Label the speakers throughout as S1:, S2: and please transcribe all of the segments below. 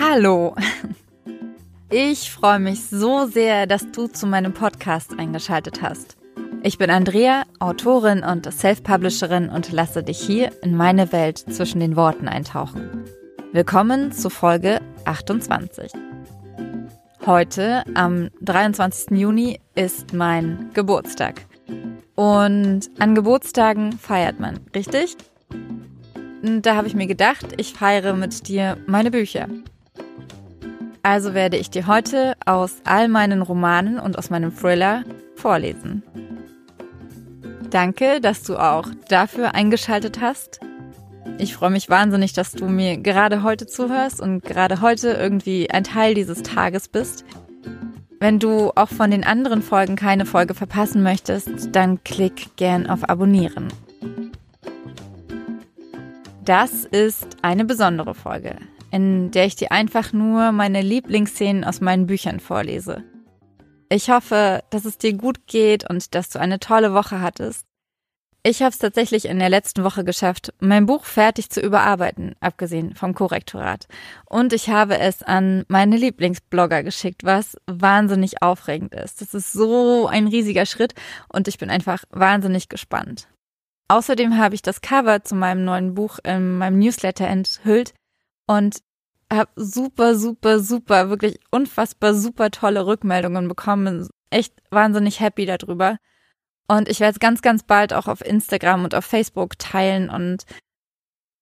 S1: Hallo! Ich freue mich so sehr, dass du zu meinem Podcast eingeschaltet hast. Ich bin Andrea, Autorin und Self-Publisherin und lasse dich hier in meine Welt zwischen den Worten eintauchen. Willkommen zu Folge 28. Heute, am 23. Juni, ist mein Geburtstag. Und an Geburtstagen feiert man, richtig? Da habe ich mir gedacht, ich feiere mit dir meine Bücher. Also werde ich dir heute aus all meinen Romanen und aus meinem Thriller vorlesen. Danke, dass du auch dafür eingeschaltet hast. Ich freue mich wahnsinnig, dass du mir gerade heute zuhörst und gerade heute irgendwie ein Teil dieses Tages bist. Wenn du auch von den anderen Folgen keine Folge verpassen möchtest, dann klick gern auf Abonnieren. Das ist eine besondere Folge, in der ich dir einfach nur meine Lieblingsszenen aus meinen Büchern vorlese. Ich hoffe, dass es dir gut geht und dass du eine tolle Woche hattest. Ich habe es tatsächlich in der letzten Woche geschafft, mein Buch fertig zu überarbeiten, abgesehen vom Korrektorat. Und ich habe es an meine Lieblingsblogger geschickt, was wahnsinnig aufregend ist. Das ist so ein riesiger Schritt und ich bin einfach wahnsinnig gespannt. Außerdem habe ich das Cover zu meinem neuen Buch in meinem Newsletter enthüllt und habe super, super, super, wirklich unfassbar super tolle Rückmeldungen bekommen. Echt wahnsinnig happy darüber. Und ich werde es ganz, ganz bald auch auf Instagram und auf Facebook teilen und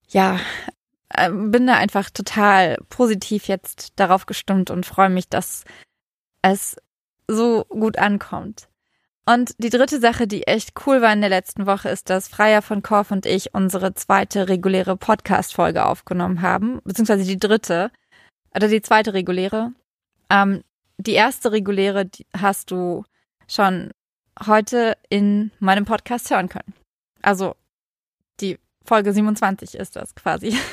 S1: ja, äh, bin da einfach total positiv jetzt darauf gestimmt und freue mich, dass es so gut ankommt. Und die dritte Sache, die echt cool war in der letzten Woche, ist, dass Freier von Korf und ich unsere zweite reguläre Podcast-Folge aufgenommen haben, beziehungsweise die dritte, oder die zweite reguläre. Ähm, die erste reguläre die hast du schon heute in meinem Podcast hören können. Also die Folge 27 ist das quasi.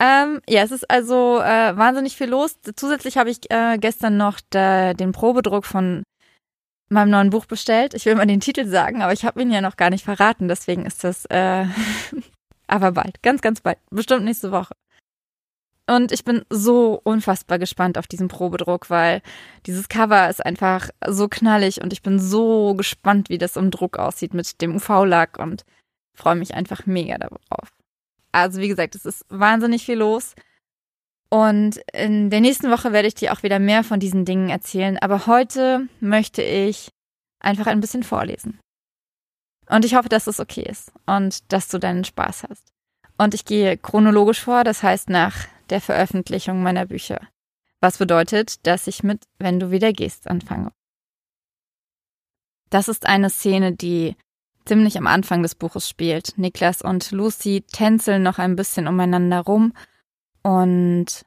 S1: Ähm, ja, es ist also äh, wahnsinnig viel los. Zusätzlich habe ich äh, gestern noch da, den Probedruck von meinem neuen Buch bestellt. Ich will mal den Titel sagen, aber ich habe ihn ja noch gar nicht verraten, deswegen ist das äh, aber bald, ganz, ganz bald, bestimmt nächste Woche. Und ich bin so unfassbar gespannt auf diesen Probedruck, weil dieses Cover ist einfach so knallig und ich bin so gespannt, wie das im Druck aussieht mit dem UV-Lack und freue mich einfach mega darauf. Also wie gesagt, es ist wahnsinnig viel los. Und in der nächsten Woche werde ich dir auch wieder mehr von diesen Dingen erzählen. Aber heute möchte ich einfach ein bisschen vorlesen. Und ich hoffe, dass es okay ist und dass du deinen Spaß hast. Und ich gehe chronologisch vor, das heißt nach der Veröffentlichung meiner Bücher. Was bedeutet, dass ich mit Wenn du wieder gehst anfange. Das ist eine Szene, die ziemlich am Anfang des Buches spielt. Niklas und Lucy tänzeln noch ein bisschen umeinander rum und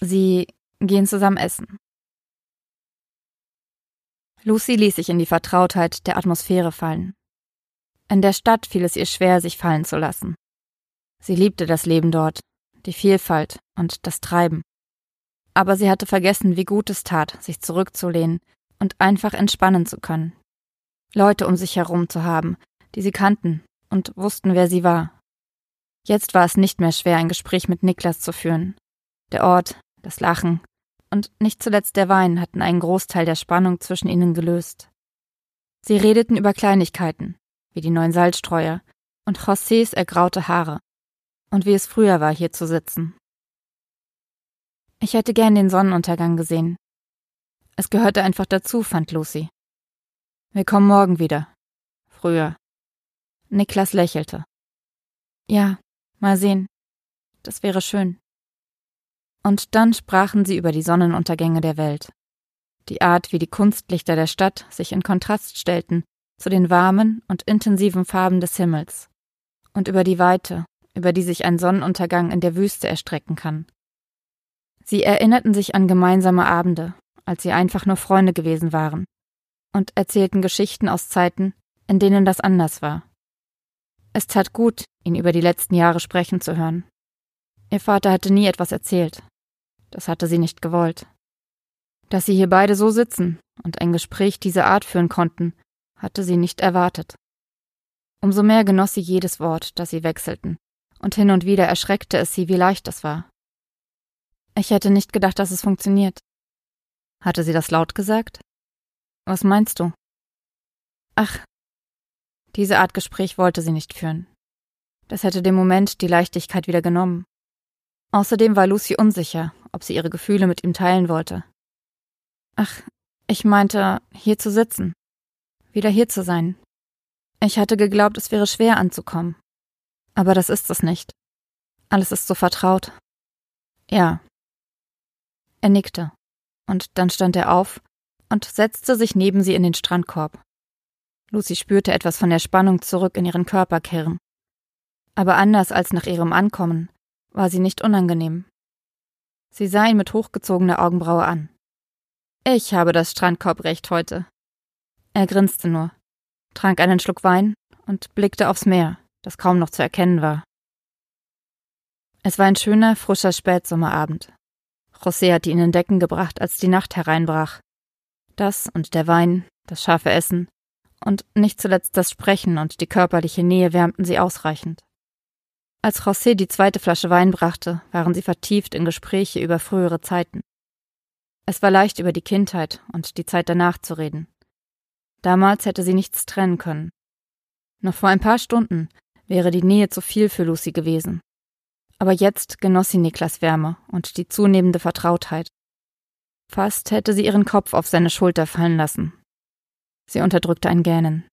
S1: sie gehen zusammen essen. Lucy ließ sich in die Vertrautheit der Atmosphäre fallen. In der Stadt fiel es ihr schwer, sich fallen zu lassen. Sie liebte das Leben dort, die Vielfalt und das Treiben. Aber sie hatte vergessen, wie gut es tat, sich zurückzulehnen und einfach entspannen zu können. Leute um sich herum zu haben, die sie kannten und wussten, wer sie war. Jetzt war es nicht mehr schwer, ein Gespräch mit Niklas zu führen. Der Ort, das Lachen und nicht zuletzt der Wein hatten einen Großteil der Spannung zwischen ihnen gelöst. Sie redeten über Kleinigkeiten, wie die neuen Salzstreuer und Josés ergraute Haare und wie es früher war, hier zu sitzen. Ich hätte gern den Sonnenuntergang gesehen. Es gehörte einfach dazu, fand Lucy. Wir kommen morgen wieder. Früher. Niklas lächelte. Ja, Mal sehen. Das wäre schön. Und dann sprachen sie über die Sonnenuntergänge der Welt. Die Art, wie die Kunstlichter der Stadt sich in Kontrast stellten zu den warmen und intensiven Farben des Himmels. Und über die Weite, über die sich ein Sonnenuntergang in der Wüste erstrecken kann. Sie erinnerten sich an gemeinsame Abende, als sie einfach nur Freunde gewesen waren, und erzählten Geschichten aus Zeiten, in denen das anders war. Es tat gut, ihn über die letzten Jahre sprechen zu hören. Ihr Vater hatte nie etwas erzählt. Das hatte sie nicht gewollt. Dass sie hier beide so sitzen und ein Gespräch dieser Art führen konnten, hatte sie nicht erwartet. Umso mehr genoss sie jedes Wort, das sie wechselten, und hin und wieder erschreckte es sie, wie leicht es war. Ich hätte nicht gedacht, dass es funktioniert. Hatte sie das laut gesagt? Was meinst du? Ach, diese Art Gespräch wollte sie nicht führen. Das hätte dem Moment die Leichtigkeit wieder genommen. Außerdem war Lucy unsicher, ob sie ihre Gefühle mit ihm teilen wollte. Ach, ich meinte, hier zu sitzen. Wieder hier zu sein. Ich hatte geglaubt, es wäre schwer anzukommen. Aber das ist es nicht. Alles ist so vertraut. Ja. Er nickte. Und dann stand er auf und setzte sich neben sie in den Strandkorb. Lucy spürte etwas von der Spannung zurück in ihren Körper kehren. Aber anders als nach ihrem Ankommen war sie nicht unangenehm. Sie sah ihn mit hochgezogener Augenbraue an. Ich habe das Strandkorbrecht heute. Er grinste nur, trank einen Schluck Wein und blickte aufs Meer, das kaum noch zu erkennen war. Es war ein schöner, frischer Spätsommerabend. José hatte ihn in Decken gebracht, als die Nacht hereinbrach. Das und der Wein, das scharfe Essen und nicht zuletzt das Sprechen und die körperliche Nähe wärmten sie ausreichend. Als José die zweite Flasche Wein brachte, waren sie vertieft in Gespräche über frühere Zeiten. Es war leicht, über die Kindheit und die Zeit danach zu reden. Damals hätte sie nichts trennen können. Noch vor ein paar Stunden wäre die Nähe zu viel für Lucy gewesen. Aber jetzt genoss sie Niklas Wärme und die zunehmende Vertrautheit. Fast hätte sie ihren Kopf auf seine Schulter fallen lassen. Sie unterdrückte ein Gähnen.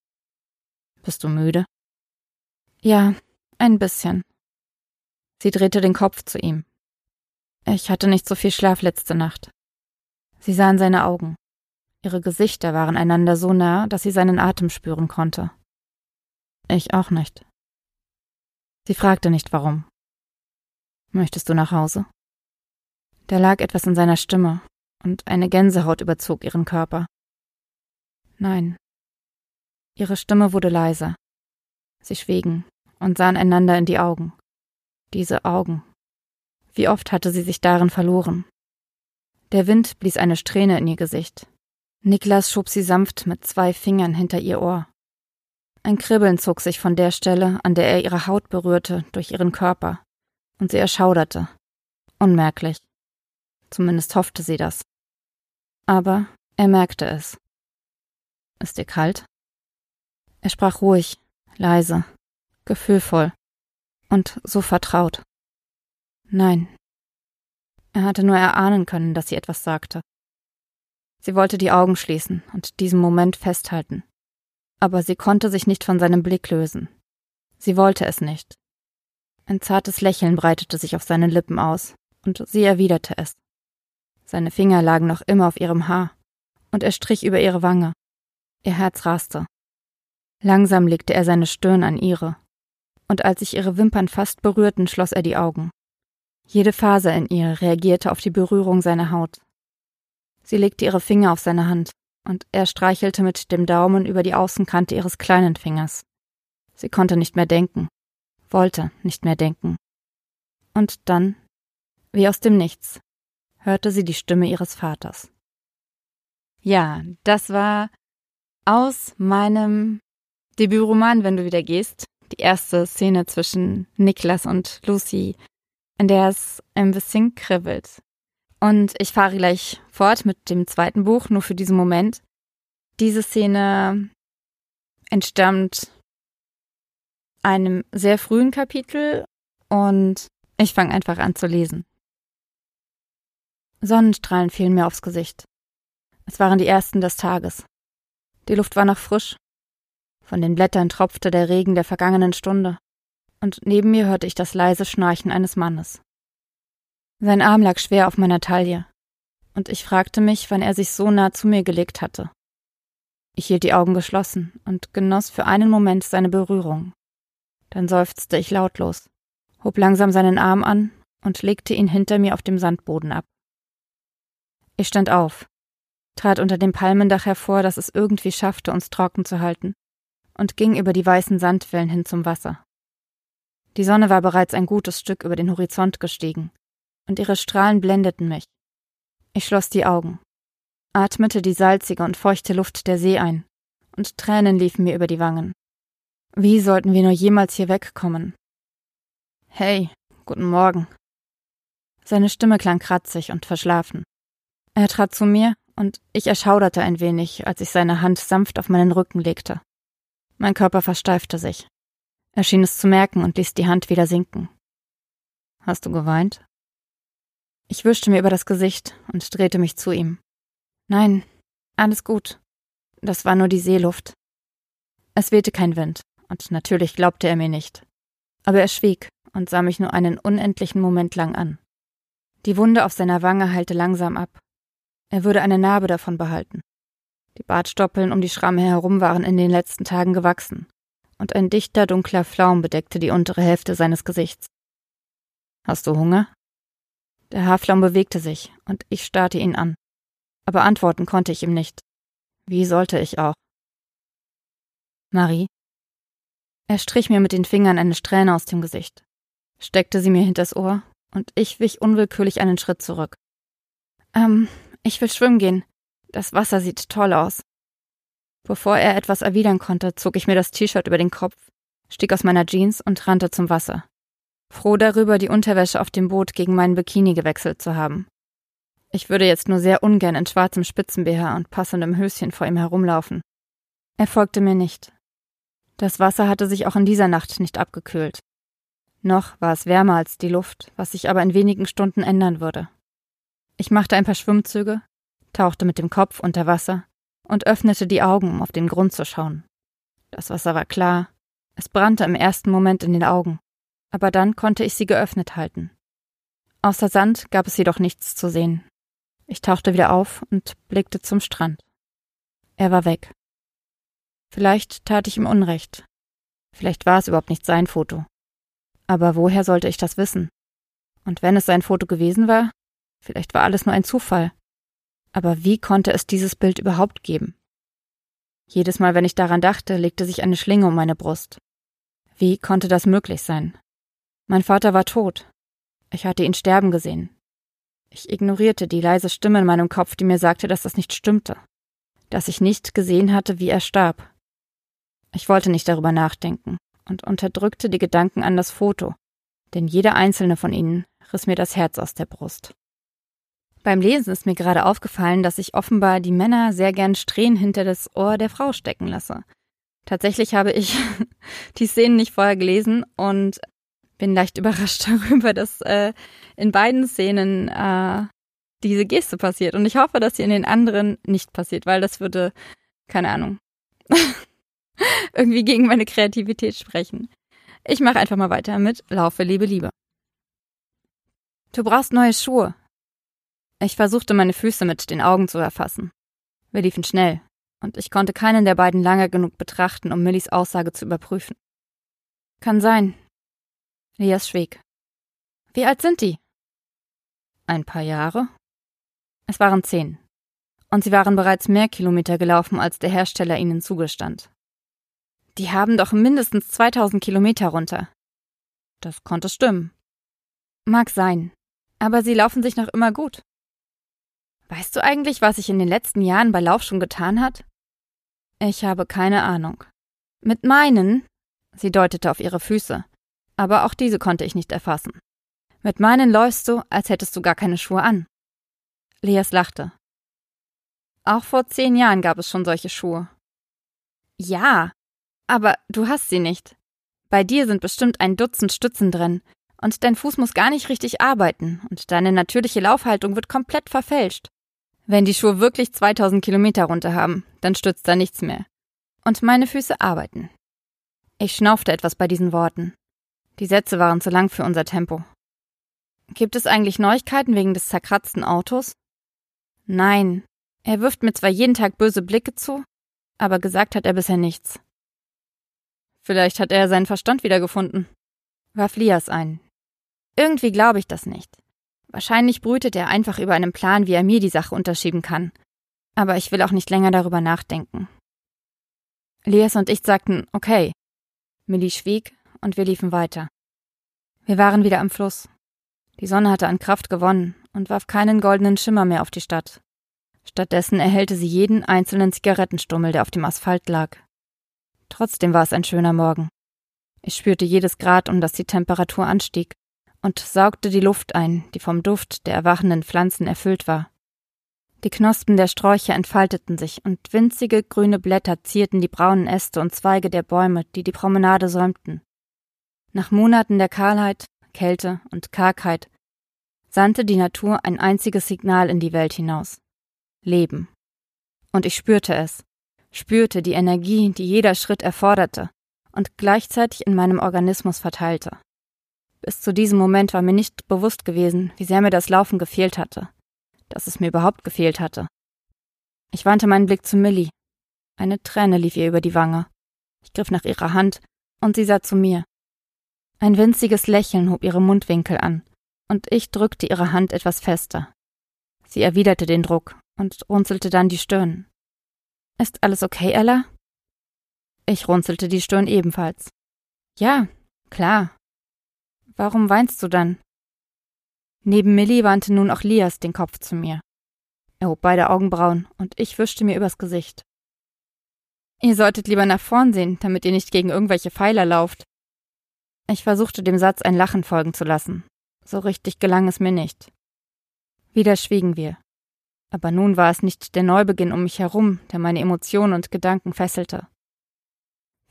S1: Bist du müde? Ja, ein bisschen. Sie drehte den Kopf zu ihm. Ich hatte nicht so viel Schlaf letzte Nacht. Sie sah in seine Augen. Ihre Gesichter waren einander so nah, dass sie seinen Atem spüren konnte. Ich auch nicht. Sie fragte nicht warum. Möchtest du nach Hause? Da lag etwas in seiner Stimme, und eine Gänsehaut überzog ihren Körper. Nein. Ihre Stimme wurde leiser. Sie schwiegen und sahen einander in die Augen. Diese Augen. Wie oft hatte sie sich darin verloren. Der Wind blies eine Strähne in ihr Gesicht. Niklas schob sie sanft mit zwei Fingern hinter ihr Ohr. Ein Kribbeln zog sich von der Stelle, an der er ihre Haut berührte, durch ihren Körper, und sie erschauderte. Unmerklich. Zumindest hoffte sie das. Aber er merkte es. Ist dir kalt? Er sprach ruhig, leise, gefühlvoll und so vertraut. Nein. Er hatte nur erahnen können, dass sie etwas sagte. Sie wollte die Augen schließen und diesen Moment festhalten. Aber sie konnte sich nicht von seinem Blick lösen. Sie wollte es nicht. Ein zartes Lächeln breitete sich auf seinen Lippen aus, und sie erwiderte es. Seine Finger lagen noch immer auf ihrem Haar, und er strich über ihre Wange. Ihr Herz raste. Langsam legte er seine Stirn an ihre, und als sich ihre Wimpern fast berührten, schloss er die Augen. Jede Faser in ihr reagierte auf die Berührung seiner Haut. Sie legte ihre Finger auf seine Hand, und er streichelte mit dem Daumen über die Außenkante ihres kleinen Fingers. Sie konnte nicht mehr denken, wollte nicht mehr denken. Und dann, wie aus dem Nichts, hörte sie die Stimme ihres Vaters. Ja, das war aus meinem Debütroman, wenn du wieder gehst, die erste Szene zwischen Niklas und Lucy, in der es ein bisschen kribbelt. Und ich fahre gleich fort mit dem zweiten Buch, nur für diesen Moment. Diese Szene entstammt einem sehr frühen Kapitel und ich fange einfach an zu lesen. Sonnenstrahlen fielen mir aufs Gesicht. Es waren die ersten des Tages. Die Luft war noch frisch von den Blättern tropfte der Regen der vergangenen Stunde, und neben mir hörte ich das leise Schnarchen eines Mannes. Sein Arm lag schwer auf meiner Taille, und ich fragte mich, wann er sich so nah zu mir gelegt hatte. Ich hielt die Augen geschlossen und genoss für einen Moment seine Berührung. Dann seufzte ich lautlos, hob langsam seinen Arm an und legte ihn hinter mir auf dem Sandboden ab. Ich stand auf, trat unter dem Palmendach hervor, das es irgendwie schaffte, uns trocken zu halten, und ging über die weißen Sandwellen hin zum Wasser. Die Sonne war bereits ein gutes Stück über den Horizont gestiegen, und ihre Strahlen blendeten mich. Ich schloss die Augen, atmete die salzige und feuchte Luft der See ein, und Tränen liefen mir über die Wangen. Wie sollten wir nur jemals hier wegkommen? Hey, guten Morgen. Seine Stimme klang kratzig und verschlafen. Er trat zu mir und ich erschauderte ein wenig, als ich seine Hand sanft auf meinen Rücken legte. Mein Körper versteifte sich. Er schien es zu merken und ließ die Hand wieder sinken. Hast du geweint? Ich wischte mir über das Gesicht und drehte mich zu ihm. Nein, alles gut. Das war nur die Seeluft. Es wehte kein Wind, und natürlich glaubte er mir nicht. Aber er schwieg und sah mich nur einen unendlichen Moment lang an. Die Wunde auf seiner Wange heilte langsam ab. Er würde eine Narbe davon behalten. Die Bartstoppeln um die Schramme herum waren in den letzten Tagen gewachsen, und ein dichter, dunkler Flaum bedeckte die untere Hälfte seines Gesichts. Hast du Hunger? Der Haarflaum bewegte sich, und ich starrte ihn an. Aber antworten konnte ich ihm nicht. Wie sollte ich auch? Marie? Er strich mir mit den Fingern eine Strähne aus dem Gesicht, steckte sie mir hinters Ohr, und ich wich unwillkürlich einen Schritt zurück. Ähm, ich will schwimmen gehen. Das Wasser sieht toll aus. Bevor er etwas erwidern konnte, zog ich mir das T-Shirt über den Kopf, stieg aus meiner Jeans und rannte zum Wasser. Froh darüber, die Unterwäsche auf dem Boot gegen meinen Bikini gewechselt zu haben. Ich würde jetzt nur sehr ungern in schwarzem Spitzenbeher und passendem Höschen vor ihm herumlaufen. Er folgte mir nicht. Das Wasser hatte sich auch in dieser Nacht nicht abgekühlt. Noch war es wärmer als die Luft, was sich aber in wenigen Stunden ändern würde. Ich machte ein paar Schwimmzüge, tauchte mit dem Kopf unter Wasser und öffnete die Augen, um auf den Grund zu schauen. Das Wasser war klar, es brannte im ersten Moment in den Augen, aber dann konnte ich sie geöffnet halten. Außer Sand gab es jedoch nichts zu sehen. Ich tauchte wieder auf und blickte zum Strand. Er war weg. Vielleicht tat ich ihm Unrecht. Vielleicht war es überhaupt nicht sein Foto. Aber woher sollte ich das wissen? Und wenn es sein Foto gewesen war, vielleicht war alles nur ein Zufall. Aber wie konnte es dieses Bild überhaupt geben? Jedes Mal, wenn ich daran dachte, legte sich eine Schlinge um meine Brust. Wie konnte das möglich sein? Mein Vater war tot. Ich hatte ihn sterben gesehen. Ich ignorierte die leise Stimme in meinem Kopf, die mir sagte, dass das nicht stimmte, dass ich nicht gesehen hatte, wie er starb. Ich wollte nicht darüber nachdenken und unterdrückte die Gedanken an das Foto, denn jeder einzelne von ihnen riss mir das Herz aus der Brust. Beim Lesen ist mir gerade aufgefallen, dass ich offenbar die Männer sehr gern Strähnen hinter das Ohr der Frau stecken lasse. Tatsächlich habe ich die Szenen nicht vorher gelesen und bin leicht überrascht darüber, dass äh, in beiden Szenen äh, diese Geste passiert. Und ich hoffe, dass sie in den anderen nicht passiert, weil das würde, keine Ahnung, irgendwie gegen meine Kreativität sprechen. Ich mache einfach mal weiter mit Laufe, Liebe, Liebe. Du brauchst neue Schuhe, ich versuchte meine Füße mit den Augen zu erfassen. Wir liefen schnell, und ich konnte keinen der beiden lange genug betrachten, um Millis Aussage zu überprüfen. Kann sein. Lias schwieg. Wie alt sind die? Ein paar Jahre. Es waren zehn. Und sie waren bereits mehr Kilometer gelaufen, als der Hersteller ihnen zugestand. Die haben doch mindestens 2000 Kilometer runter. Das konnte stimmen. Mag sein. Aber sie laufen sich noch immer gut. Weißt du eigentlich, was sich in den letzten Jahren bei Laufschuhen getan hat? Ich habe keine Ahnung. Mit meinen, sie deutete auf ihre Füße, aber auch diese konnte ich nicht erfassen. Mit meinen läufst du, als hättest du gar keine Schuhe an. Leas lachte. Auch vor zehn Jahren gab es schon solche Schuhe. Ja, aber du hast sie nicht. Bei dir sind bestimmt ein Dutzend Stützen drin, und dein Fuß muss gar nicht richtig arbeiten, und deine natürliche Laufhaltung wird komplett verfälscht. Wenn die Schuhe wirklich 2000 Kilometer runter haben, dann stützt da nichts mehr. Und meine Füße arbeiten. Ich schnaufte etwas bei diesen Worten. Die Sätze waren zu lang für unser Tempo. Gibt es eigentlich Neuigkeiten wegen des zerkratzten Autos? Nein. Er wirft mir zwar jeden Tag böse Blicke zu, aber gesagt hat er bisher nichts. Vielleicht hat er seinen Verstand wiedergefunden, warf Lias ein. Irgendwie glaube ich das nicht. Wahrscheinlich brütet er einfach über einen Plan, wie er mir die Sache unterschieben kann. Aber ich will auch nicht länger darüber nachdenken. Lias und ich sagten, okay. Millie schwieg und wir liefen weiter. Wir waren wieder am Fluss. Die Sonne hatte an Kraft gewonnen und warf keinen goldenen Schimmer mehr auf die Stadt. Stattdessen erhellte sie jeden einzelnen Zigarettenstummel, der auf dem Asphalt lag. Trotzdem war es ein schöner Morgen. Ich spürte jedes Grad, um das die Temperatur anstieg und saugte die Luft ein, die vom Duft der erwachenden Pflanzen erfüllt war. Die Knospen der Sträucher entfalteten sich und winzige grüne Blätter zierten die braunen Äste und Zweige der Bäume, die die Promenade säumten. Nach Monaten der Kahlheit, Kälte und Kargheit sandte die Natur ein einziges Signal in die Welt hinaus. Leben. Und ich spürte es, spürte die Energie, die jeder Schritt erforderte und gleichzeitig in meinem Organismus verteilte. Bis zu diesem Moment war mir nicht bewusst gewesen, wie sehr mir das Laufen gefehlt hatte, dass es mir überhaupt gefehlt hatte. Ich wandte meinen Blick zu Millie. Eine Träne lief ihr über die Wange. Ich griff nach ihrer Hand und sie sah zu mir. Ein winziges Lächeln hob ihre Mundwinkel an, und ich drückte ihre Hand etwas fester. Sie erwiderte den Druck und runzelte dann die Stirn. Ist alles okay, Ella? Ich runzelte die Stirn ebenfalls. Ja, klar. Warum weinst du dann? Neben Millie wandte nun auch Lias den Kopf zu mir. Er hob beide Augenbrauen und ich wischte mir übers Gesicht. Ihr solltet lieber nach vorn sehen, damit ihr nicht gegen irgendwelche Pfeiler lauft. Ich versuchte dem Satz ein Lachen folgen zu lassen. So richtig gelang es mir nicht. Wieder schwiegen wir. Aber nun war es nicht der Neubeginn um mich herum, der meine Emotionen und Gedanken fesselte.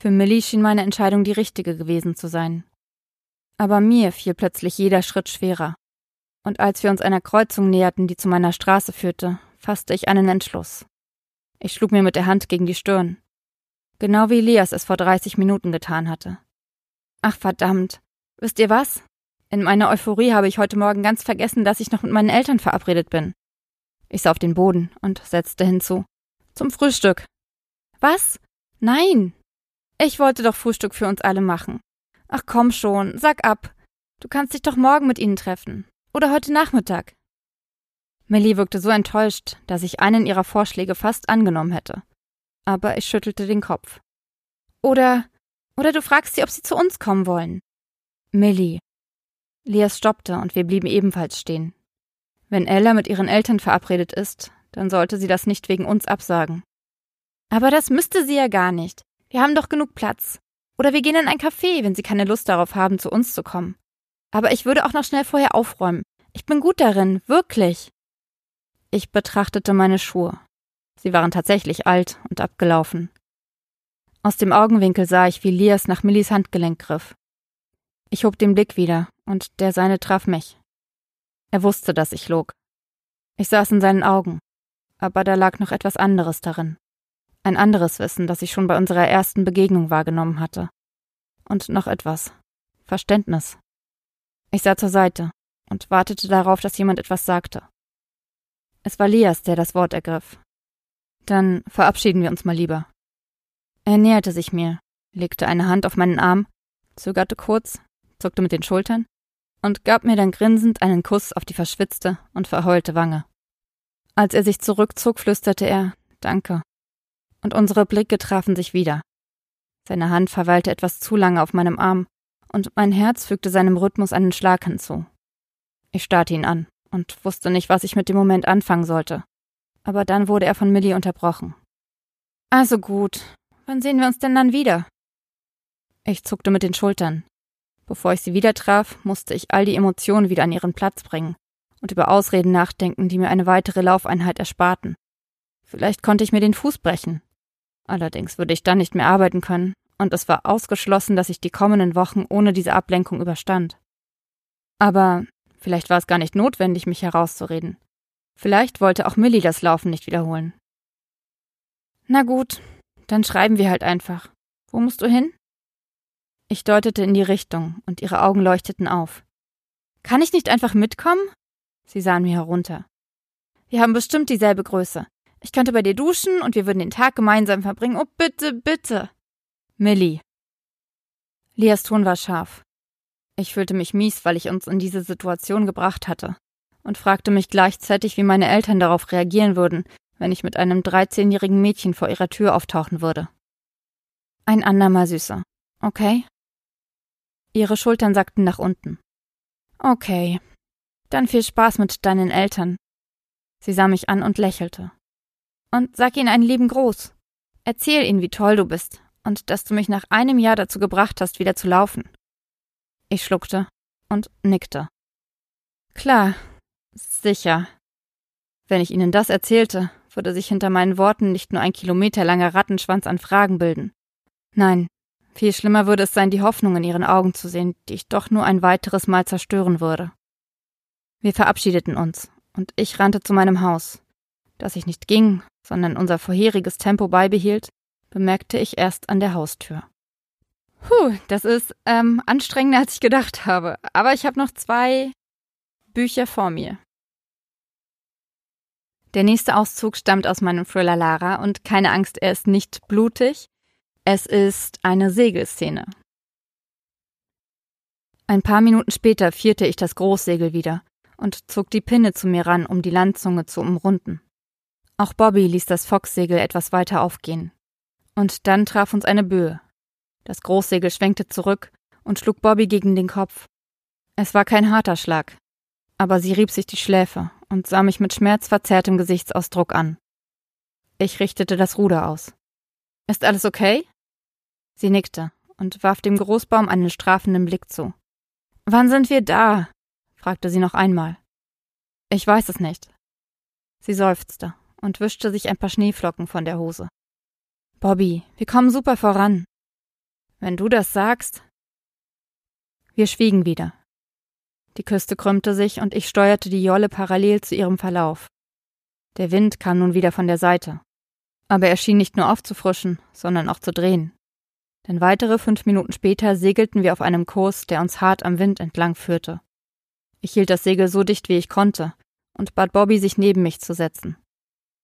S1: Für Millie schien meine Entscheidung die richtige gewesen zu sein. Aber mir fiel plötzlich jeder Schritt schwerer. Und als wir uns einer Kreuzung näherten, die zu meiner Straße führte, fasste ich einen Entschluss. Ich schlug mir mit der Hand gegen die Stirn. Genau wie Elias es vor 30 Minuten getan hatte. Ach verdammt. Wisst ihr was? In meiner Euphorie habe ich heute Morgen ganz vergessen, dass ich noch mit meinen Eltern verabredet bin. Ich sah auf den Boden und setzte hinzu. Zum Frühstück. Was? Nein. Ich wollte doch Frühstück für uns alle machen. Ach komm schon, sag ab. Du kannst dich doch morgen mit ihnen treffen. Oder heute Nachmittag. Melly wirkte so enttäuscht, dass ich einen ihrer Vorschläge fast angenommen hätte. Aber ich schüttelte den Kopf. Oder, oder du fragst sie, ob sie zu uns kommen wollen. Millie, Lias stoppte und wir blieben ebenfalls stehen. Wenn Ella mit ihren Eltern verabredet ist, dann sollte sie das nicht wegen uns absagen. Aber das müsste sie ja gar nicht. Wir haben doch genug Platz. Oder wir gehen in ein Café, wenn sie keine Lust darauf haben, zu uns zu kommen. Aber ich würde auch noch schnell vorher aufräumen. Ich bin gut darin, wirklich. Ich betrachtete meine Schuhe. Sie waren tatsächlich alt und abgelaufen. Aus dem Augenwinkel sah ich, wie Lias nach Millis Handgelenk griff. Ich hob den Blick wieder, und der seine traf mich. Er wusste, dass ich log. Ich saß in seinen Augen, aber da lag noch etwas anderes darin. Ein anderes Wissen, das ich schon bei unserer ersten Begegnung wahrgenommen hatte. Und noch etwas. Verständnis. Ich sah zur Seite und wartete darauf, dass jemand etwas sagte. Es war Lias, der das Wort ergriff. Dann verabschieden wir uns mal lieber. Er näherte sich mir, legte eine Hand auf meinen Arm, zögerte kurz zuckte mit den Schultern und gab mir dann grinsend einen Kuss auf die verschwitzte und verheulte Wange. Als er sich zurückzog, flüsterte er Danke. Und unsere Blicke trafen sich wieder. Seine Hand verweilte etwas zu lange auf meinem Arm, und mein Herz fügte seinem Rhythmus einen Schlag hinzu. Ich starrte ihn an und wusste nicht, was ich mit dem Moment anfangen sollte. Aber dann wurde er von Millie unterbrochen. Also gut. Wann sehen wir uns denn dann wieder? Ich zuckte mit den Schultern. Bevor ich sie wieder traf, musste ich all die Emotionen wieder an ihren Platz bringen und über Ausreden nachdenken, die mir eine weitere Laufeinheit ersparten. Vielleicht konnte ich mir den Fuß brechen. Allerdings würde ich dann nicht mehr arbeiten können, und es war ausgeschlossen, dass ich die kommenden Wochen ohne diese Ablenkung überstand. Aber vielleicht war es gar nicht notwendig, mich herauszureden. Vielleicht wollte auch Millie das Laufen nicht wiederholen. Na gut, dann schreiben wir halt einfach. Wo musst du hin? Ich deutete in die Richtung, und ihre Augen leuchteten auf. Kann ich nicht einfach mitkommen? Sie sahen mir herunter. Wir haben bestimmt dieselbe Größe. Ich könnte bei dir duschen und wir würden den Tag gemeinsam verbringen. Oh, bitte, bitte. Millie. Lias Ton war scharf. Ich fühlte mich mies, weil ich uns in diese Situation gebracht hatte und fragte mich gleichzeitig, wie meine Eltern darauf reagieren würden, wenn ich mit einem dreizehnjährigen Mädchen vor ihrer Tür auftauchen würde. Ein andermal, Süßer. Okay? Ihre Schultern sackten nach unten. Okay. Dann viel Spaß mit deinen Eltern. Sie sah mich an und lächelte. Und sag ihnen einen lieben Gruß. Erzähl ihnen, wie toll du bist und dass du mich nach einem Jahr dazu gebracht hast, wieder zu laufen. Ich schluckte und nickte. Klar, sicher. Wenn ich Ihnen das erzählte, würde sich hinter meinen Worten nicht nur ein kilometerlanger Rattenschwanz an Fragen bilden. Nein, viel schlimmer würde es sein, die Hoffnung in Ihren Augen zu sehen, die ich doch nur ein weiteres Mal zerstören würde. Wir verabschiedeten uns, und ich rannte zu meinem Haus. Dass ich nicht ging, sondern unser vorheriges Tempo beibehielt, bemerkte ich erst an der Haustür. Puh, das ist ähm, anstrengender, als ich gedacht habe. Aber ich habe noch zwei Bücher vor mir. Der nächste Auszug stammt aus meinem Thriller Lara und keine Angst, er ist nicht blutig. Es ist eine Segelszene. Ein paar Minuten später vierte ich das Großsegel wieder und zog die Pinne zu mir ran, um die Landzunge zu umrunden. Auch Bobby ließ das Foxsegel etwas weiter aufgehen. Und dann traf uns eine Böe. Das Großsegel schwenkte zurück und schlug Bobby gegen den Kopf. Es war kein harter Schlag, aber sie rieb sich die Schläfe und sah mich mit schmerzverzerrtem Gesichtsausdruck an. Ich richtete das Ruder aus. Ist alles okay? Sie nickte und warf dem Großbaum einen strafenden Blick zu. Wann sind wir da? fragte sie noch einmal. Ich weiß es nicht. Sie seufzte und wischte sich ein paar Schneeflocken von der Hose. Bobby, wir kommen super voran. Wenn du das sagst. Wir schwiegen wieder. Die Küste krümmte sich und ich steuerte die Jolle parallel zu ihrem Verlauf. Der Wind kam nun wieder von der Seite. Aber er schien nicht nur aufzufrischen, sondern auch zu drehen. Denn weitere fünf Minuten später segelten wir auf einem Kurs, der uns hart am Wind entlang führte. Ich hielt das Segel so dicht wie ich konnte und bat Bobby, sich neben mich zu setzen.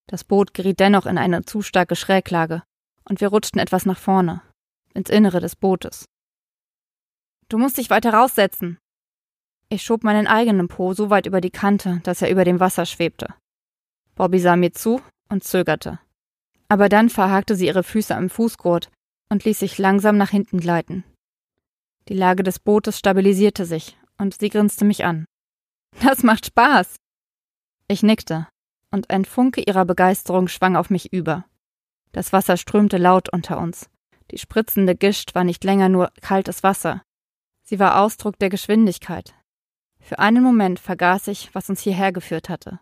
S1: Das Boot geriet dennoch in eine zu starke Schräglage und wir rutschten etwas nach vorne, ins Innere des Bootes. Du musst dich weiter raussetzen. Ich schob meinen eigenen Po so weit über die Kante, dass er über dem Wasser schwebte. Bobby sah mir zu und zögerte. Aber dann verhakte sie ihre Füße am Fußgurt und ließ sich langsam nach hinten gleiten. Die Lage des Bootes stabilisierte sich und sie grinste mich an. Das macht Spaß. Ich nickte, und ein Funke ihrer Begeisterung schwang auf mich über. Das Wasser strömte laut unter uns. Die spritzende Gischt war nicht länger nur kaltes Wasser. Sie war Ausdruck der Geschwindigkeit. Für einen Moment vergaß ich, was uns hierher geführt hatte.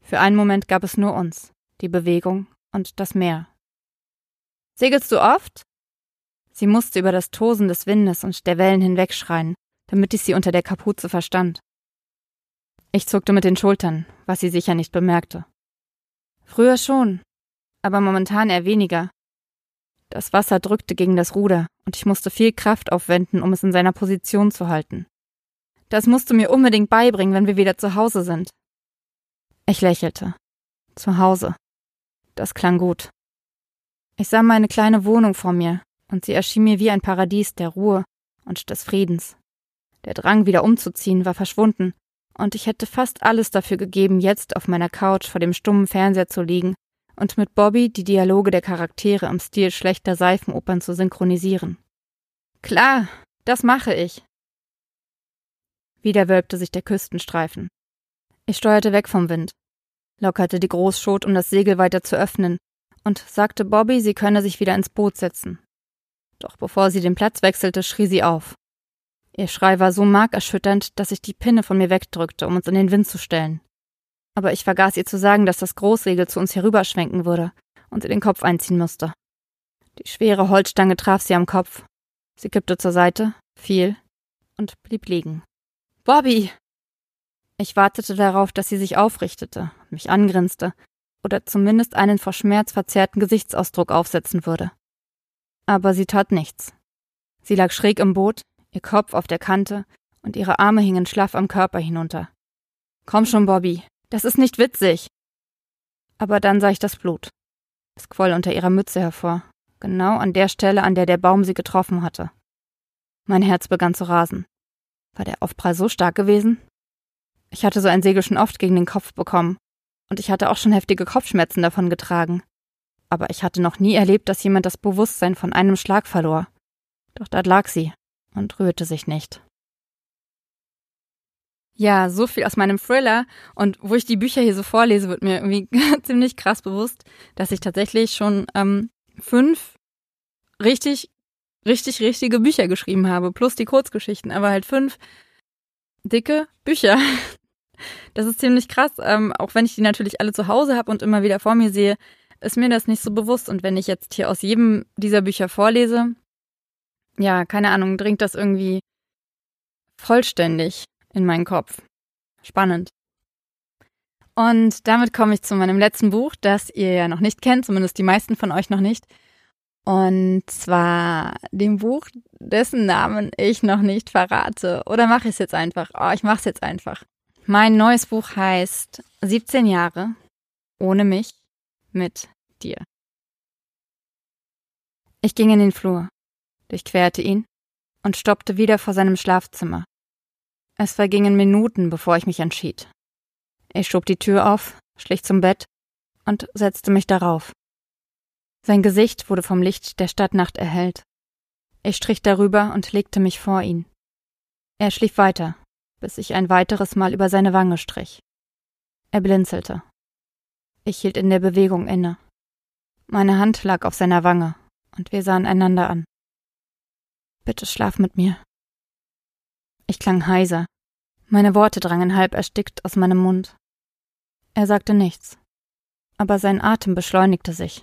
S1: Für einen Moment gab es nur uns, die Bewegung und das Meer. Segelst du oft? Sie musste über das Tosen des Windes und der Wellen hinwegschreien, damit ich sie unter der Kapuze verstand. Ich zuckte mit den Schultern, was sie sicher nicht bemerkte. Früher schon, aber momentan eher weniger, das Wasser drückte gegen das Ruder, und ich musste viel Kraft aufwenden, um es in seiner Position zu halten. Das musst du mir unbedingt beibringen, wenn wir wieder zu Hause sind. Ich lächelte. Zu Hause. Das klang gut. Ich sah meine kleine Wohnung vor mir, und sie erschien mir wie ein Paradies der Ruhe und des Friedens. Der Drang, wieder umzuziehen, war verschwunden, und ich hätte fast alles dafür gegeben, jetzt auf meiner Couch vor dem stummen Fernseher zu liegen und mit Bobby die Dialoge der Charaktere im Stil schlechter Seifenopern zu synchronisieren. Klar, das mache ich. Wieder wölbte sich der Küstenstreifen. Ich steuerte weg vom Wind, lockerte die Großschot, um das Segel weiter zu öffnen, und sagte Bobby, sie könne sich wieder ins Boot setzen. Doch bevor sie den Platz wechselte, schrie sie auf. Ihr Schrei war so markerschütternd, dass ich die Pinne von mir wegdrückte, um uns in den Wind zu stellen aber ich vergaß ihr zu sagen, dass das Großsegel zu uns herüberschwenken würde und sie den Kopf einziehen musste. Die schwere Holzstange traf sie am Kopf. Sie kippte zur Seite, fiel und blieb liegen. Bobby! Ich wartete darauf, dass sie sich aufrichtete, mich angrinste oder zumindest einen vor Schmerz verzerrten Gesichtsausdruck aufsetzen würde. Aber sie tat nichts. Sie lag schräg im Boot, ihr Kopf auf der Kante und ihre Arme hingen schlaff am Körper hinunter. Komm schon, Bobby, das ist nicht witzig. Aber dann sah ich das Blut. Es quoll unter ihrer Mütze hervor, genau an der Stelle, an der der Baum sie getroffen hatte. Mein Herz begann zu rasen. War der Aufprall so stark gewesen? Ich hatte so ein Segel schon oft gegen den Kopf bekommen, und ich hatte auch schon heftige Kopfschmerzen davon getragen. Aber ich hatte noch nie erlebt, dass jemand das Bewusstsein von einem Schlag verlor. Doch dort lag sie und rührte sich nicht. Ja, so viel aus meinem Thriller. Und wo ich die Bücher hier so vorlese, wird mir irgendwie ziemlich krass bewusst, dass ich tatsächlich schon ähm, fünf richtig, richtig, richtige Bücher geschrieben habe, plus die Kurzgeschichten, aber halt fünf dicke Bücher. Das ist ziemlich krass. Ähm, auch wenn ich die natürlich alle zu Hause habe und immer wieder vor mir sehe, ist mir das nicht so bewusst. Und wenn ich jetzt hier aus jedem dieser Bücher vorlese, ja, keine Ahnung, dringt das irgendwie vollständig in meinen Kopf. Spannend. Und damit komme ich zu meinem letzten Buch, das ihr ja noch nicht kennt, zumindest die meisten von euch noch nicht. Und zwar dem Buch, dessen Namen ich noch nicht verrate. Oder mache ich es jetzt einfach? Oh, ich mache es jetzt einfach. Mein neues Buch heißt 17 Jahre ohne mich mit dir. Ich ging in den Flur, durchquerte ihn und stoppte wieder vor seinem Schlafzimmer. Es vergingen Minuten, bevor ich mich entschied. Ich schob die Tür auf, schlich zum Bett und setzte mich darauf. Sein Gesicht wurde vom Licht der Stadtnacht erhellt. Ich strich darüber und legte mich vor ihn. Er schlief weiter, bis ich ein weiteres Mal über seine Wange strich. Er blinzelte. Ich hielt in der Bewegung inne. Meine Hand lag auf seiner Wange, und wir sahen einander an. Bitte schlaf mit mir. Ich klang heiser. Meine Worte drangen halb erstickt aus meinem Mund. Er sagte nichts, aber sein Atem beschleunigte sich,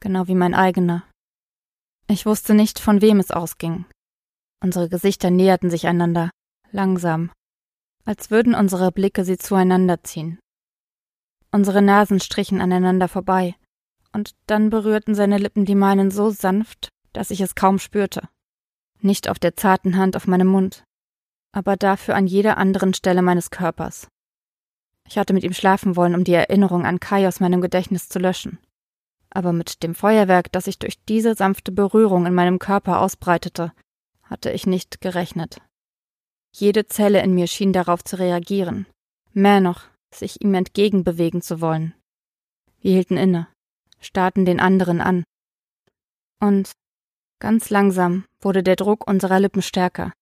S1: genau wie mein eigener. Ich wusste nicht, von wem es ausging. Unsere Gesichter näherten sich einander, langsam, als würden unsere Blicke sie zueinander ziehen. Unsere Nasen strichen aneinander vorbei, und dann berührten seine Lippen die meinen so sanft, dass ich es kaum spürte. Nicht auf der zarten Hand auf meinem Mund, aber dafür an jeder anderen Stelle meines Körpers. Ich hatte mit ihm schlafen wollen, um die Erinnerung an Kai aus meinem Gedächtnis zu löschen. Aber mit dem Feuerwerk, das sich durch diese sanfte Berührung in meinem Körper ausbreitete, hatte ich nicht gerechnet. Jede Zelle in mir schien darauf zu reagieren. Mehr noch, sich ihm entgegenbewegen zu wollen. Wir hielten inne, starrten den anderen an. Und ganz langsam wurde der Druck unserer Lippen stärker.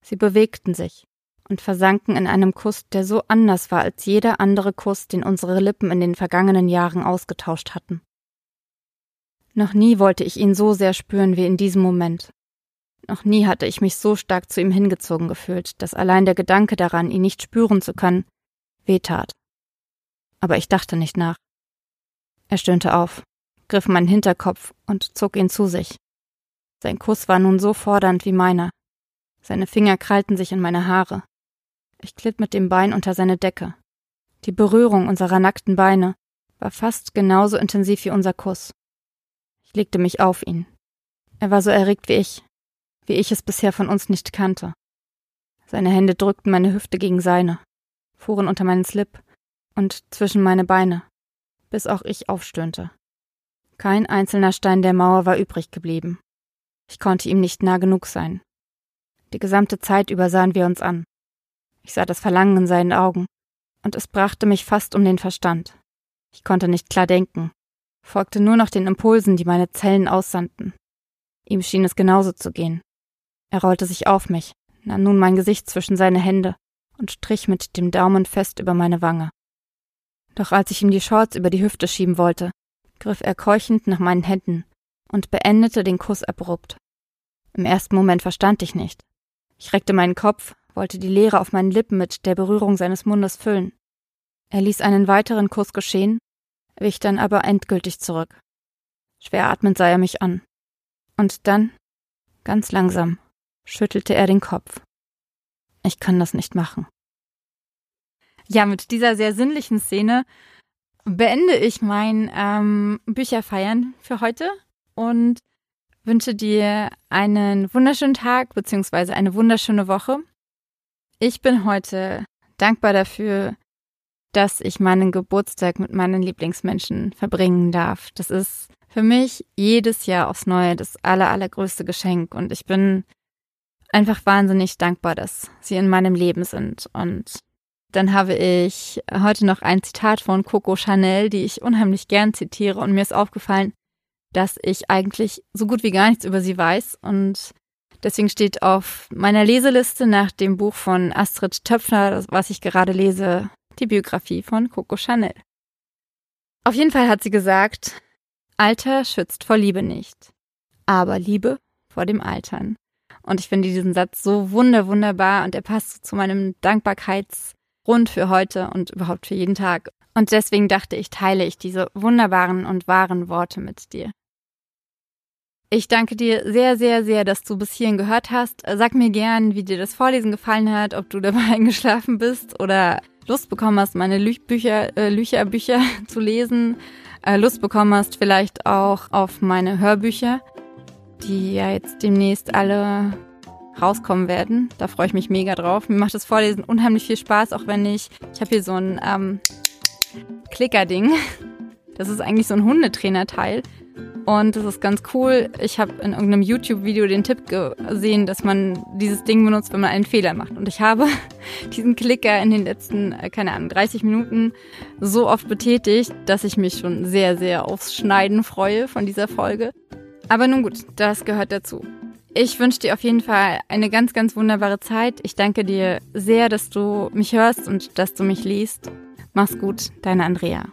S1: Sie bewegten sich, und versanken in einem Kuss, der so anders war als jeder andere Kuss, den unsere Lippen in den vergangenen Jahren ausgetauscht hatten. Noch nie wollte ich ihn so sehr spüren wie in diesem Moment. Noch nie hatte ich mich so stark zu ihm hingezogen gefühlt, dass allein der Gedanke daran, ihn nicht spüren zu können, wehtat. Aber ich dachte nicht nach. Er stöhnte auf, griff meinen Hinterkopf und zog ihn zu sich. Sein Kuss war nun so fordernd wie meiner. Seine Finger krallten sich in meine Haare, ich glitt mit dem Bein unter seine Decke. Die Berührung unserer nackten Beine war fast genauso intensiv wie unser Kuss. Ich legte mich auf ihn. Er war so erregt wie ich, wie ich es bisher von uns nicht kannte. Seine Hände drückten meine Hüfte gegen seine, fuhren unter meinen Slip und zwischen meine Beine, bis auch ich aufstöhnte. Kein einzelner Stein der Mauer war übrig geblieben. Ich konnte ihm nicht nah genug sein. Die gesamte Zeit über sahen wir uns an. Ich sah das Verlangen in seinen Augen, und es brachte mich fast um den Verstand. Ich konnte nicht klar denken, folgte nur noch den Impulsen, die meine Zellen aussandten. Ihm schien es genauso zu gehen. Er rollte sich auf mich, nahm nun mein Gesicht zwischen seine Hände und strich mit dem Daumen fest über meine Wange. Doch als ich ihm die Shorts über die Hüfte schieben wollte, griff er keuchend nach meinen Händen und beendete den Kuss abrupt. Im ersten Moment verstand ich nicht. Ich reckte meinen Kopf, wollte die Leere auf meinen Lippen mit der Berührung seines Mundes füllen. Er ließ einen weiteren Kuss geschehen, wich dann aber endgültig zurück. Schwer atmend sah er mich an. Und dann, ganz langsam, schüttelte er den Kopf. Ich kann das nicht machen. Ja, mit dieser sehr sinnlichen Szene beende ich mein ähm, Bücherfeiern für heute und wünsche dir einen wunderschönen Tag bzw. eine wunderschöne Woche. Ich bin heute dankbar dafür, dass ich meinen Geburtstag mit meinen Lieblingsmenschen verbringen darf. Das ist für mich jedes Jahr aufs Neue das aller, allergrößte Geschenk und ich bin einfach wahnsinnig dankbar, dass sie in meinem Leben sind. Und dann habe ich heute noch ein Zitat von Coco Chanel, die ich unheimlich gern zitiere und mir ist aufgefallen, dass ich eigentlich so gut wie gar nichts über sie weiß und Deswegen steht auf meiner Leseliste nach dem Buch von Astrid Töpfner, was ich gerade lese, die Biografie von Coco Chanel. Auf jeden Fall hat sie gesagt, Alter schützt vor Liebe nicht, aber Liebe vor dem Altern. Und ich finde diesen Satz so wunder, wunderbar und er passt zu meinem Dankbarkeitsgrund für heute und überhaupt für jeden Tag. Und deswegen dachte ich, teile ich diese wunderbaren und wahren Worte mit dir. Ich danke dir sehr, sehr, sehr, dass du bis hierhin gehört hast. Sag mir gern, wie dir das Vorlesen gefallen hat, ob du dabei eingeschlafen bist oder Lust bekommen hast, meine Lüchbücher, äh, Lücherbücher zu lesen. Äh, Lust bekommen hast, vielleicht auch auf meine Hörbücher die ja jetzt demnächst alle rauskommen werden. Da freue ich mich mega drauf. Mir macht das Vorlesen unheimlich viel Spaß, auch wenn ich, ich habe hier so ein ähm, Klicker-Ding. Das ist eigentlich so ein Hundetrainer-Teil. Und das ist ganz cool. Ich habe in irgendeinem YouTube-Video den Tipp gesehen, dass man dieses Ding benutzt, wenn man einen Fehler macht. Und ich habe diesen Klicker in den letzten, äh, keine Ahnung, 30 Minuten so oft betätigt, dass ich mich schon sehr, sehr aufs Schneiden freue von dieser Folge. Aber nun gut, das gehört dazu. Ich wünsche dir auf jeden Fall eine ganz, ganz wunderbare Zeit. Ich danke dir sehr, dass du mich hörst und dass du mich liest. Mach's gut, deine Andrea.